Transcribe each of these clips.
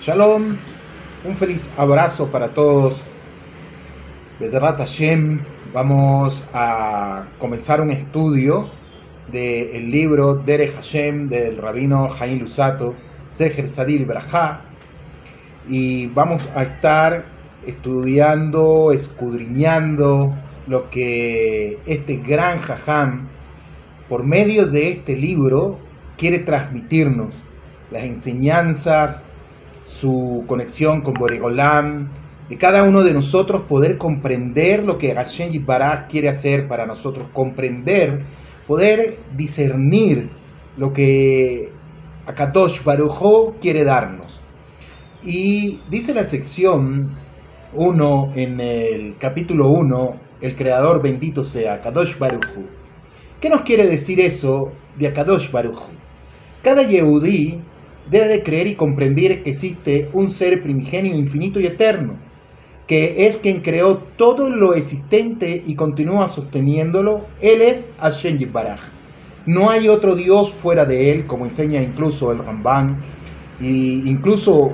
Shalom, un feliz abrazo para todos. Bedrat Hashem, vamos a comenzar un estudio del libro Derech Hashem del rabino Jaim Lusato, Seher Sadir Brajá, y vamos a estar estudiando, escudriñando lo que este gran Jajam, por medio de este libro, quiere transmitirnos, las enseñanzas, su conexión con Boregolam, de cada uno de nosotros poder comprender lo que Hashem Yitbaraj quiere hacer para nosotros, comprender, poder discernir lo que Akadosh Baruj quiere darnos. Y dice la sección 1 en el capítulo 1, el creador bendito sea Akadosh Baruj ¿Qué nos quiere decir eso de Akadosh Baruj Cada Yehudí debe de creer y comprender que existe un ser primigenio, infinito y eterno, que es quien creó todo lo existente y continúa sosteniéndolo. Él es Hashem Yitbaraj. No hay otro Dios fuera de él, como enseña incluso el Ramban, y incluso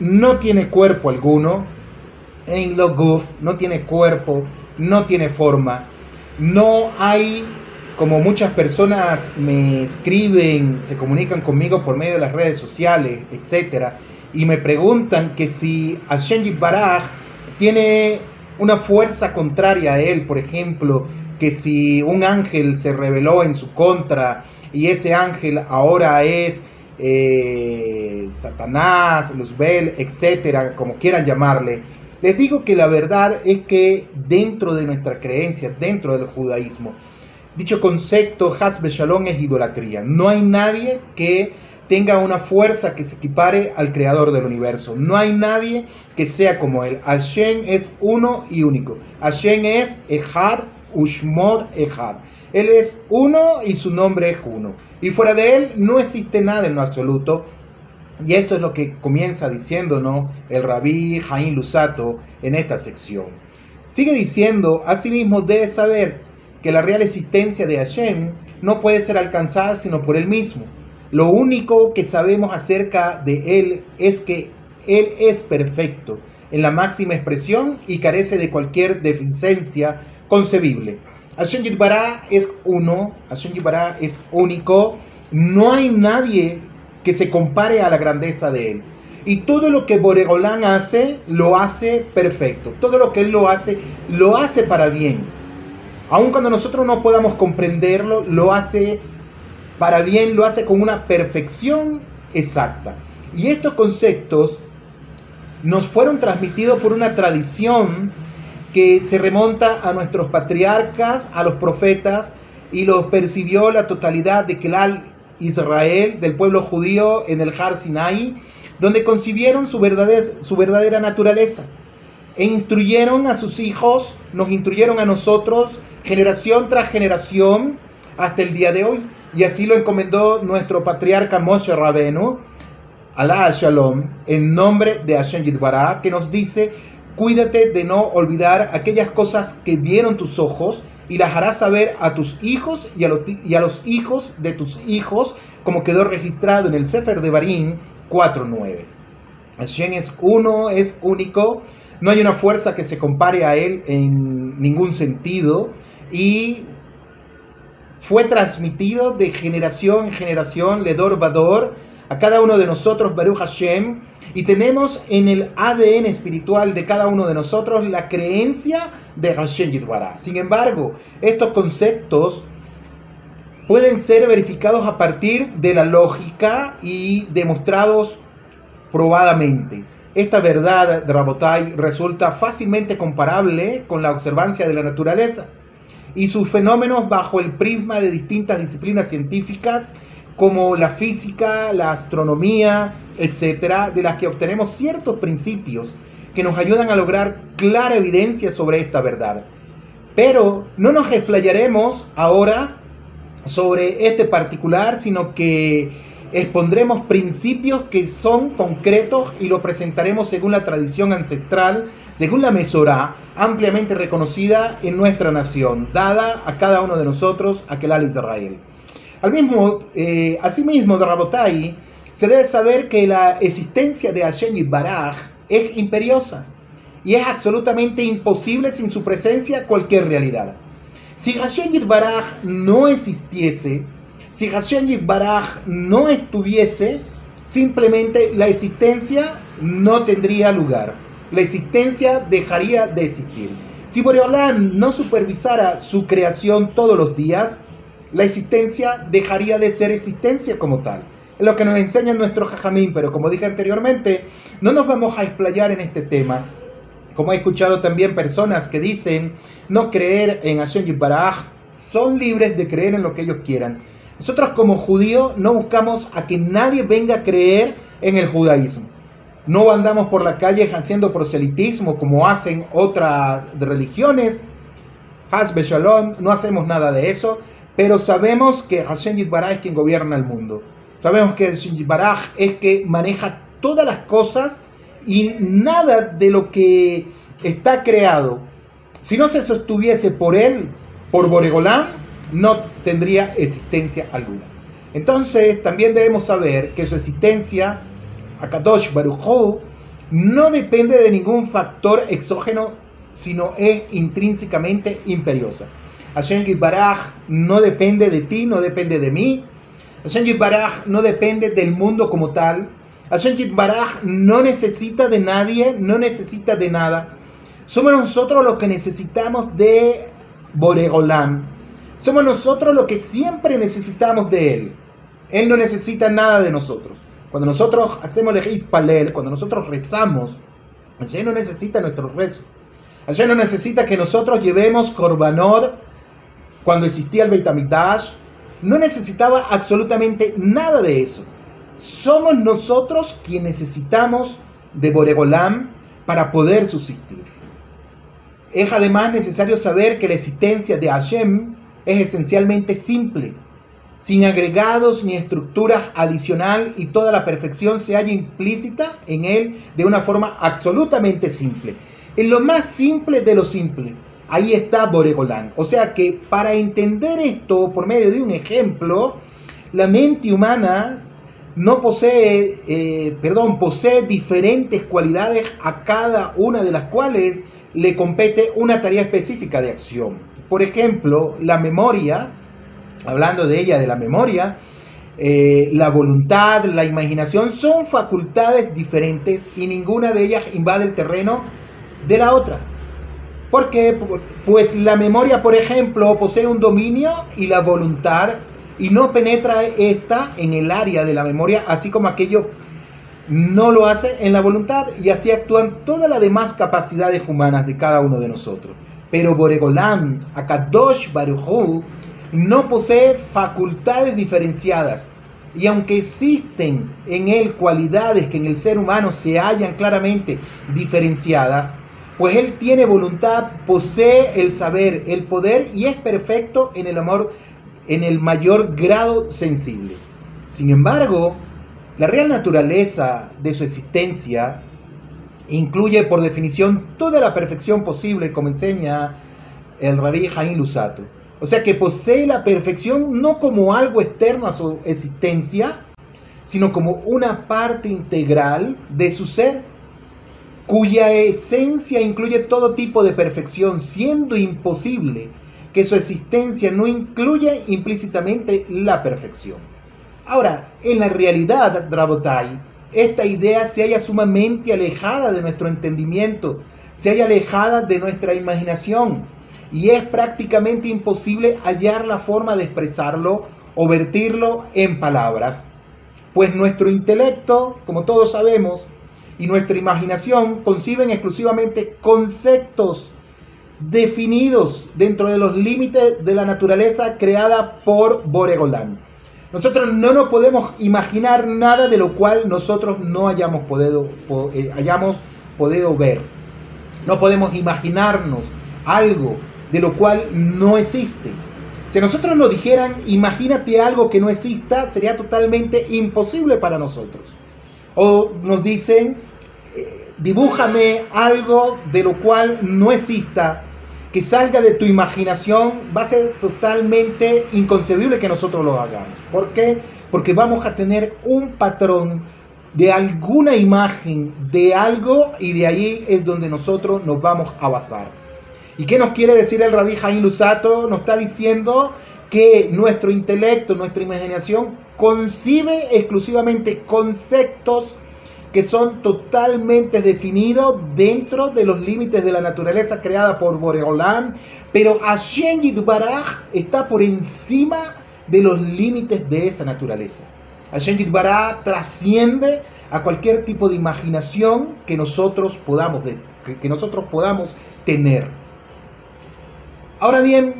no tiene cuerpo alguno, en lo guf, no tiene cuerpo, no tiene forma, no hay como muchas personas me escriben, se comunican conmigo por medio de las redes sociales, etcétera, y me preguntan que si Hashem Baraj tiene una fuerza contraria a él, por ejemplo, que si un ángel se rebeló en su contra y ese ángel ahora es eh, Satanás, Luzbel, etcétera, como quieran llamarle, les digo que la verdad es que dentro de nuestra creencia, dentro del judaísmo, Dicho concepto, Hasbe Shalom, es idolatría. No hay nadie que tenga una fuerza que se equipare al creador del universo. No hay nadie que sea como él. Hashem es uno y único. Hashem es Echad, Ushmod Echad. Él es uno y su nombre es uno. Y fuera de él no existe nada en lo absoluto. Y eso es lo que comienza diciéndonos el rabí Jaim Lusato en esta sección. Sigue diciendo, asimismo debe saber que la real existencia de Hashem no puede ser alcanzada sino por Él mismo. Lo único que sabemos acerca de Él es que Él es perfecto en la máxima expresión y carece de cualquier deficiencia concebible. Hashem Yitbará es uno, Hashem Yitbará es único, no hay nadie que se compare a la grandeza de Él. Y todo lo que Boregolán hace, lo hace perfecto. Todo lo que Él lo hace, lo hace para bien. Aun cuando nosotros no podamos comprenderlo, lo hace para bien, lo hace con una perfección exacta. Y estos conceptos nos fueron transmitidos por una tradición que se remonta a nuestros patriarcas, a los profetas, y los percibió la totalidad de Kelal Israel, del pueblo judío, en el Har Sinai, donde concibieron su su verdadera naturaleza. E instruyeron a sus hijos, nos instruyeron a nosotros generación tras generación hasta el día de hoy. Y así lo encomendó nuestro patriarca Moshe Rabenu, Alá Shalom, en nombre de Hashem Yitbará, que nos dice, cuídate de no olvidar aquellas cosas que vieron tus ojos y las harás saber a tus hijos y a, los, hijos de tus hijos, como quedó registrado en el Sefer de Barín 4.9. Hashem es uno, es único, no hay una fuerza que se compare a él en ningún sentido y fue transmitido de generación en generación, Ledor Vador, a cada uno de nosotros, Baruch Hashem, y tenemos en el ADN espiritual de cada uno de nosotros la creencia de Hashem Yitbará. Sin embargo, estos conceptos pueden ser verificados a partir de la lógica y demostrados probadamente. Esta verdad Rabotai resulta fácilmente comparable con la observancia de la naturaleza y sus fenómenos bajo el prisma de distintas disciplinas científicas como la física, la astronomía, etcétera, de las que obtenemos ciertos principios que nos ayudan a lograr clara evidencia sobre esta verdad. Pero no nos explayaremos ahora sobre este particular, sino que expondremos principios que son concretos y lo presentaremos según la tradición ancestral, según la Mesorá, ampliamente reconocida en nuestra nación, dada a cada uno de nosotros, aquel al Israel. Al mismo, eh, asimismo, de Rabotai, se debe saber que la existencia de Hashem y Baraj es imperiosa y es absolutamente imposible sin su presencia cualquier realidad. Si Hashem Baraj no existiese, si Hashem Baraj no estuviese, simplemente la existencia no tendría lugar. La existencia dejaría de existir. Si Boreolán no supervisara su creación todos los días, la existencia dejaría de ser existencia como tal. Es lo que nos enseña nuestro Jajamín, pero como dije anteriormente, no nos vamos a explayar en este tema. Como he escuchado también personas que dicen no creer en Hashem Baraj, son libres de creer en lo que ellos quieran. Nosotros como judíos no buscamos a que nadie venga a creer en el judaísmo. No andamos por la calle haciendo proselitismo como hacen otras religiones. Hasbe Shalom, no hacemos nada de eso, pero sabemos que Hashem Yitbaraj es quien gobierna el mundo. Sabemos que Hashem Yitbaraj es que maneja todas las cosas y nada de lo que está creado, si no se sostuviese por él, por Boregolán, no tendría existencia alguna. Entonces también debemos saber que su existencia, Akadosh Baruch no depende de ningún factor exógeno, sino es intrínsecamente imperiosa. Hashem Baraj no depende de ti, no depende de mí. Hashem Baraj no depende del mundo como tal. Hashem Baraj no necesita de nadie, no necesita de nada. Somos nosotros los que necesitamos de Boregolán. Somos nosotros los que siempre necesitamos de Él. Él no necesita nada de nosotros. Cuando nosotros hacemos el Palel, cuando nosotros rezamos, Hashem no necesita nuestro rezo. Hashem no necesita que nosotros llevemos Korbanot cuando existía el Beit no necesitaba absolutamente nada de eso. Somos nosotros quienes necesitamos de Boregolam para poder subsistir. Es además necesario saber que la existencia de Hashem es esencialmente simple, sin agregados ni estructuras adicional y toda la perfección se halla implícita en él de una forma absolutamente simple. En lo más simple de lo simple. Ahí está Boregolán. O sea que para entender esto por medio de un ejemplo, la mente humana no posee, eh, perdón, posee diferentes cualidades a cada una de las cuales le compete una tarea específica de acción. Por ejemplo, la memoria, hablando de ella, de la memoria, eh, la voluntad, la imaginación son facultades diferentes y ninguna de ellas invade el terreno de la otra. Porque pues la memoria, por ejemplo, posee un dominio y la voluntad y no penetra esta en el área de la memoria, así como aquello no lo hace en la voluntad y así actúan todas las demás capacidades humanas de cada uno de nosotros. Pero Boregolam, Akadosh Baruchu, no posee facultades diferenciadas y aunque existen en él cualidades que en el ser humano se hallan claramente diferenciadas, pues Él tiene voluntad, posee el saber, el poder y es perfecto en el amor en el mayor grado sensible. Sin embargo, la real naturaleza de su existencia incluye por definición toda la perfección posible, como enseña el rabí Jaime Lusato. O sea que posee la perfección no como algo externo a su existencia, sino como una parte integral de su ser cuya esencia incluye todo tipo de perfección, siendo imposible que su existencia no incluya implícitamente la perfección. Ahora, en la realidad, Drabotai, esta idea se halla sumamente alejada de nuestro entendimiento, se halla alejada de nuestra imaginación y es prácticamente imposible hallar la forma de expresarlo o vertirlo en palabras. Pues nuestro intelecto, como todos sabemos, y nuestra imaginación conciben exclusivamente conceptos definidos dentro de los límites de la naturaleza creada por Boregolán. Nosotros no nos podemos imaginar nada de lo cual nosotros no hayamos podido, eh, hayamos podido ver. No podemos imaginarnos algo de lo cual no existe. Si nosotros nos dijeran, imagínate algo que no exista, sería totalmente imposible para nosotros. O nos dicen, eh, dibújame algo de lo cual no exista, que salga de tu imaginación, va a ser totalmente inconcebible que nosotros lo hagamos. ¿Por qué? Porque vamos a tener un patrón de alguna imagen, de algo, y de ahí es donde nosotros nos vamos a basar. ¿Y qué nos quiere decir el Rabí Jaim Lusato? Nos está diciendo que nuestro intelecto, nuestra imaginación concibe exclusivamente conceptos que son totalmente definidos dentro de los límites de la naturaleza creada por Boreolam, pero Hashem Yitbaraj está por encima de los límites de esa naturaleza. Hashem Yitbaraj trasciende a cualquier tipo de imaginación que nosotros podamos, que nosotros podamos tener. Ahora bien,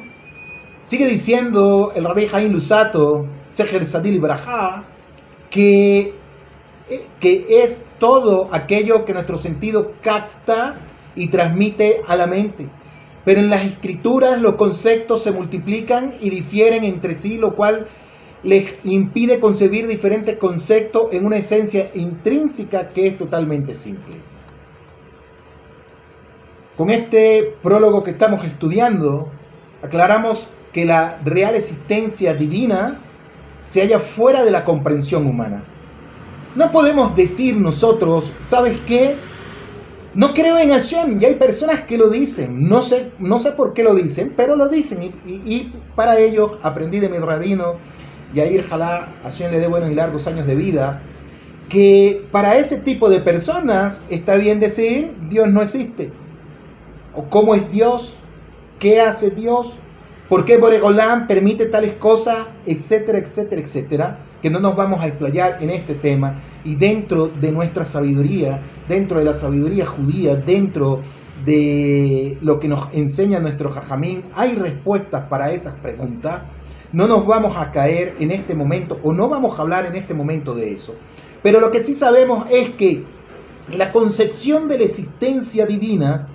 sigue diciendo el Rabbi Jaim Lusato, Seher Sadil Ibrahá, que, eh, que es todo aquello que nuestro sentido capta y transmite a la mente. Pero en las escrituras los conceptos se multiplican y difieren entre sí, lo cual les impide concebir diferentes conceptos en una esencia intrínseca que es totalmente simple. Con este prólogo que estamos estudiando, aclaramos que la real existencia divina se halla fuera de la comprensión humana. No podemos decir nosotros, ¿sabes qué? No creo en Hashem, y hay personas que lo dicen, no sé, no sé por qué lo dicen, pero lo dicen, y, para ello aprendí de mi rabino, Yair Jalá, Hashem le dé buenos y largos años de vida, que para ese tipo de personas está bien decir, Dios no existe o cómo es Dios, qué hace Dios, por qué Boregolán permite tales cosas, etcétera, etcétera, etcétera, que no nos vamos a explayar en este tema. Y dentro de nuestra sabiduría, dentro de la sabiduría judía, dentro de lo que nos enseña nuestro jajamín, hay respuestas para esas preguntas. No nos vamos a caer en este momento o no vamos a hablar en este momento de eso. Pero lo que sí sabemos es que la concepción de la existencia divina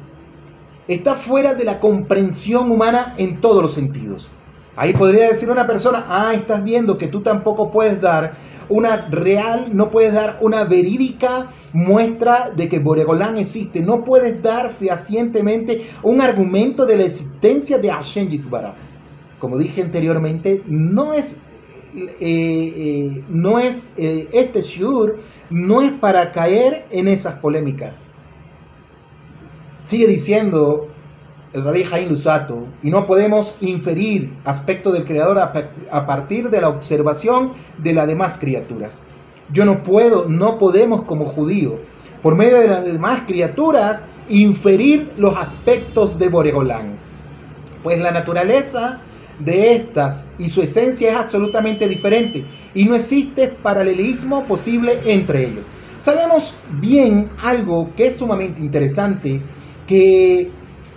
está fuera de la comprensión humana en todos los sentidos. Ahí podría decir una persona, ah, estás viendo que tú tampoco puedes dar una real, no puedes dar una verídica muestra de que Boregolán existe, no puedes dar fehacientemente un argumento de la existencia de Hashem Yitbara. Como dije anteriormente, no es, eh, eh, no es eh, este shur, no es para caer en esas polémicas. Sigue diciendo el rabí Jaime Lusato, y no podemos inferir aspecto del Creador a, partir de la observación de las demás criaturas. Yo no puedo, no podemos como judío, por medio de las demás criaturas, inferir los aspectos de Boregolán. Pues la naturaleza de estas y su esencia es absolutamente diferente y no existe paralelismo posible entre ellos. Sabemos bien algo que es sumamente interesante que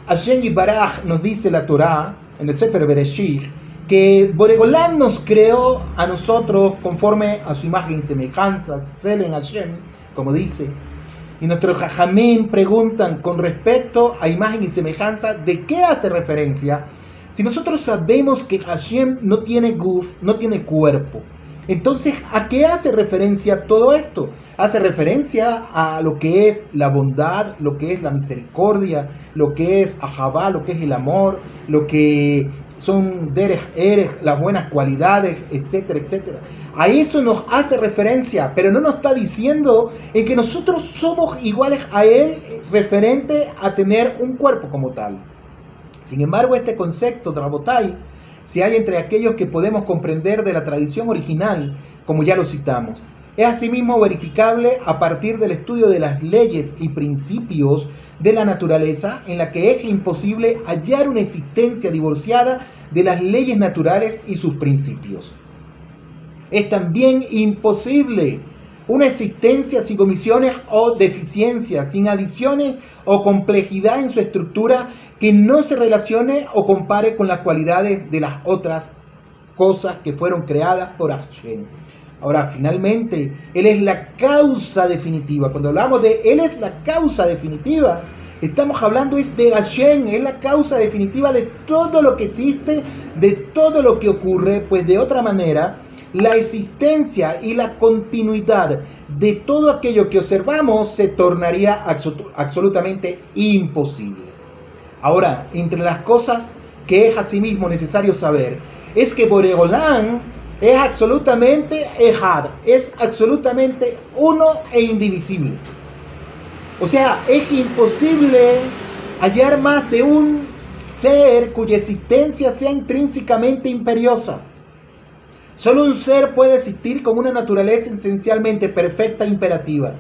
Hashem Baraj nos dice la Torah en el Sefer Bereshit que Boregolán nos creó a nosotros conforme a su imagen y semejanza, Selen Hashem, como dice. Y nuestros jajamín preguntan con respecto a imagen y semejanza, ¿de qué hace referencia? Si nosotros sabemos que Hashem no tiene guf, no tiene cuerpo, entonces, ¿a qué hace referencia todo esto? Hace referencia a lo que es la bondad, lo que es la misericordia, lo que es ajabá, lo que es el amor, lo que son erech, las buenas cualidades, etcétera, etcétera. A eso nos hace referencia, pero no nos está diciendo en que nosotros somos iguales a Él referente a tener un cuerpo como tal. Sin embargo, este concepto, Drabotai, si hay entre aquellos que podemos comprender de la tradición original, como ya lo citamos. Es asimismo verificable a partir del estudio de las leyes y principios de la naturaleza, en la que es imposible hallar una existencia divorciada de las leyes naturales y sus principios. Es también imposible una existencia sin comisiones o deficiencias, sin adiciones o complejidad en su estructura que no se relacione o compare con las cualidades de las otras cosas que fueron creadas por Hashem. Ahora, finalmente, Él es la causa definitiva. Cuando hablamos de Él es la causa definitiva, Estamos hablando es de Hashem, es la causa definitiva de todo lo que existe, de todo lo que ocurre, pues de otra manera, la existencia y la continuidad de todo aquello que observamos se tornaría absolutamente imposible. Ahora, entre las cosas que es asimismo necesario saber, es que Boregolán es absolutamente Ejad, es absolutamente uno e indivisible. O sea, es imposible hallar más de un ser cuya existencia sea intrínsecamente imperiosa. Solo un ser puede existir con una naturaleza esencialmente perfecta e imperativa.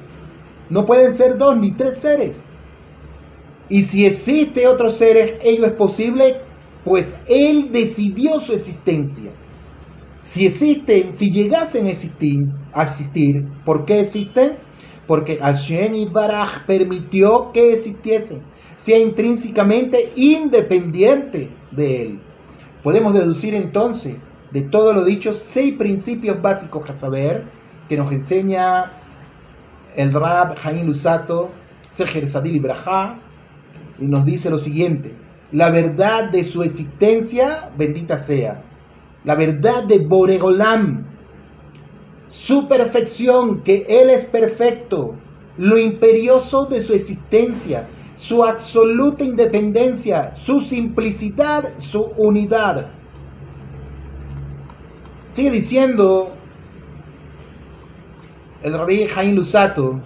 No pueden ser dos ni tres seres. Y si existe otros seres, ello es posible, pues Él decidió su existencia. Si existen, si llegasen a existir, a existir ¿por qué existen? Porque Hashem y Baraj permitió que existiesen, sea intrínsecamente independiente de Él. Podemos deducir entonces de todo lo dicho seis principios básicos a saber que nos enseña el Rab Jaim Lusato, Seher Sadil Ibrahá, y nos dice lo siguiente: la verdad de su existencia, bendita sea la verdad de Boregolam, su perfección, que Él es perfecto, lo imperioso de su existencia, su absoluta independencia, su simplicidad, su unidad. Sigue diciendo el rabí Jaim Lusato,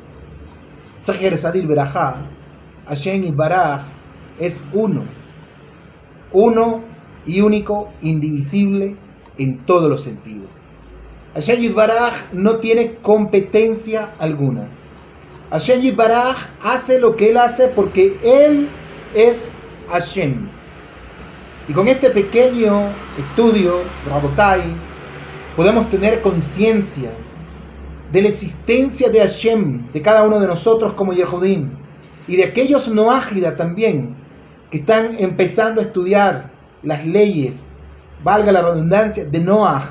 Sajer Sadil Berajá, Hashem y Baraj es uno, uno y único, indivisible, en todos los sentidos. Hashem Baraj no tiene competencia alguna. Hashem Baraj hace lo que él hace porque él es Hashem. Y con este pequeño estudio, Rabotai, podemos tener conciencia de la existencia de Hashem, de cada uno de nosotros como Yehudim, y de aquellos no ágida también, que están empezando a estudiar las leyes valga la redundancia, de Noah,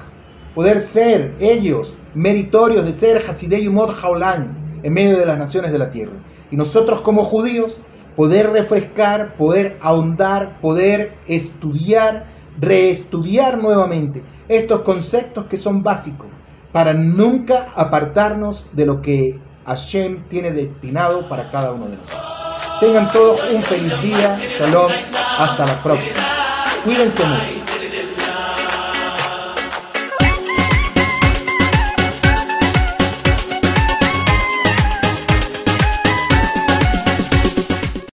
poder ser ellos meritorios de ser Hasidei Mod Jaulán en medio de las naciones de la tierra. Y nosotros como judíos poder refrescar, poder ahondar, poder estudiar, reestudiar nuevamente estos conceptos que son básicos para nunca apartarnos de lo que Hashem tiene destinado para cada uno de nosotros. Tengan todos un feliz día, shalom, hasta la próxima. Cuídense mucho.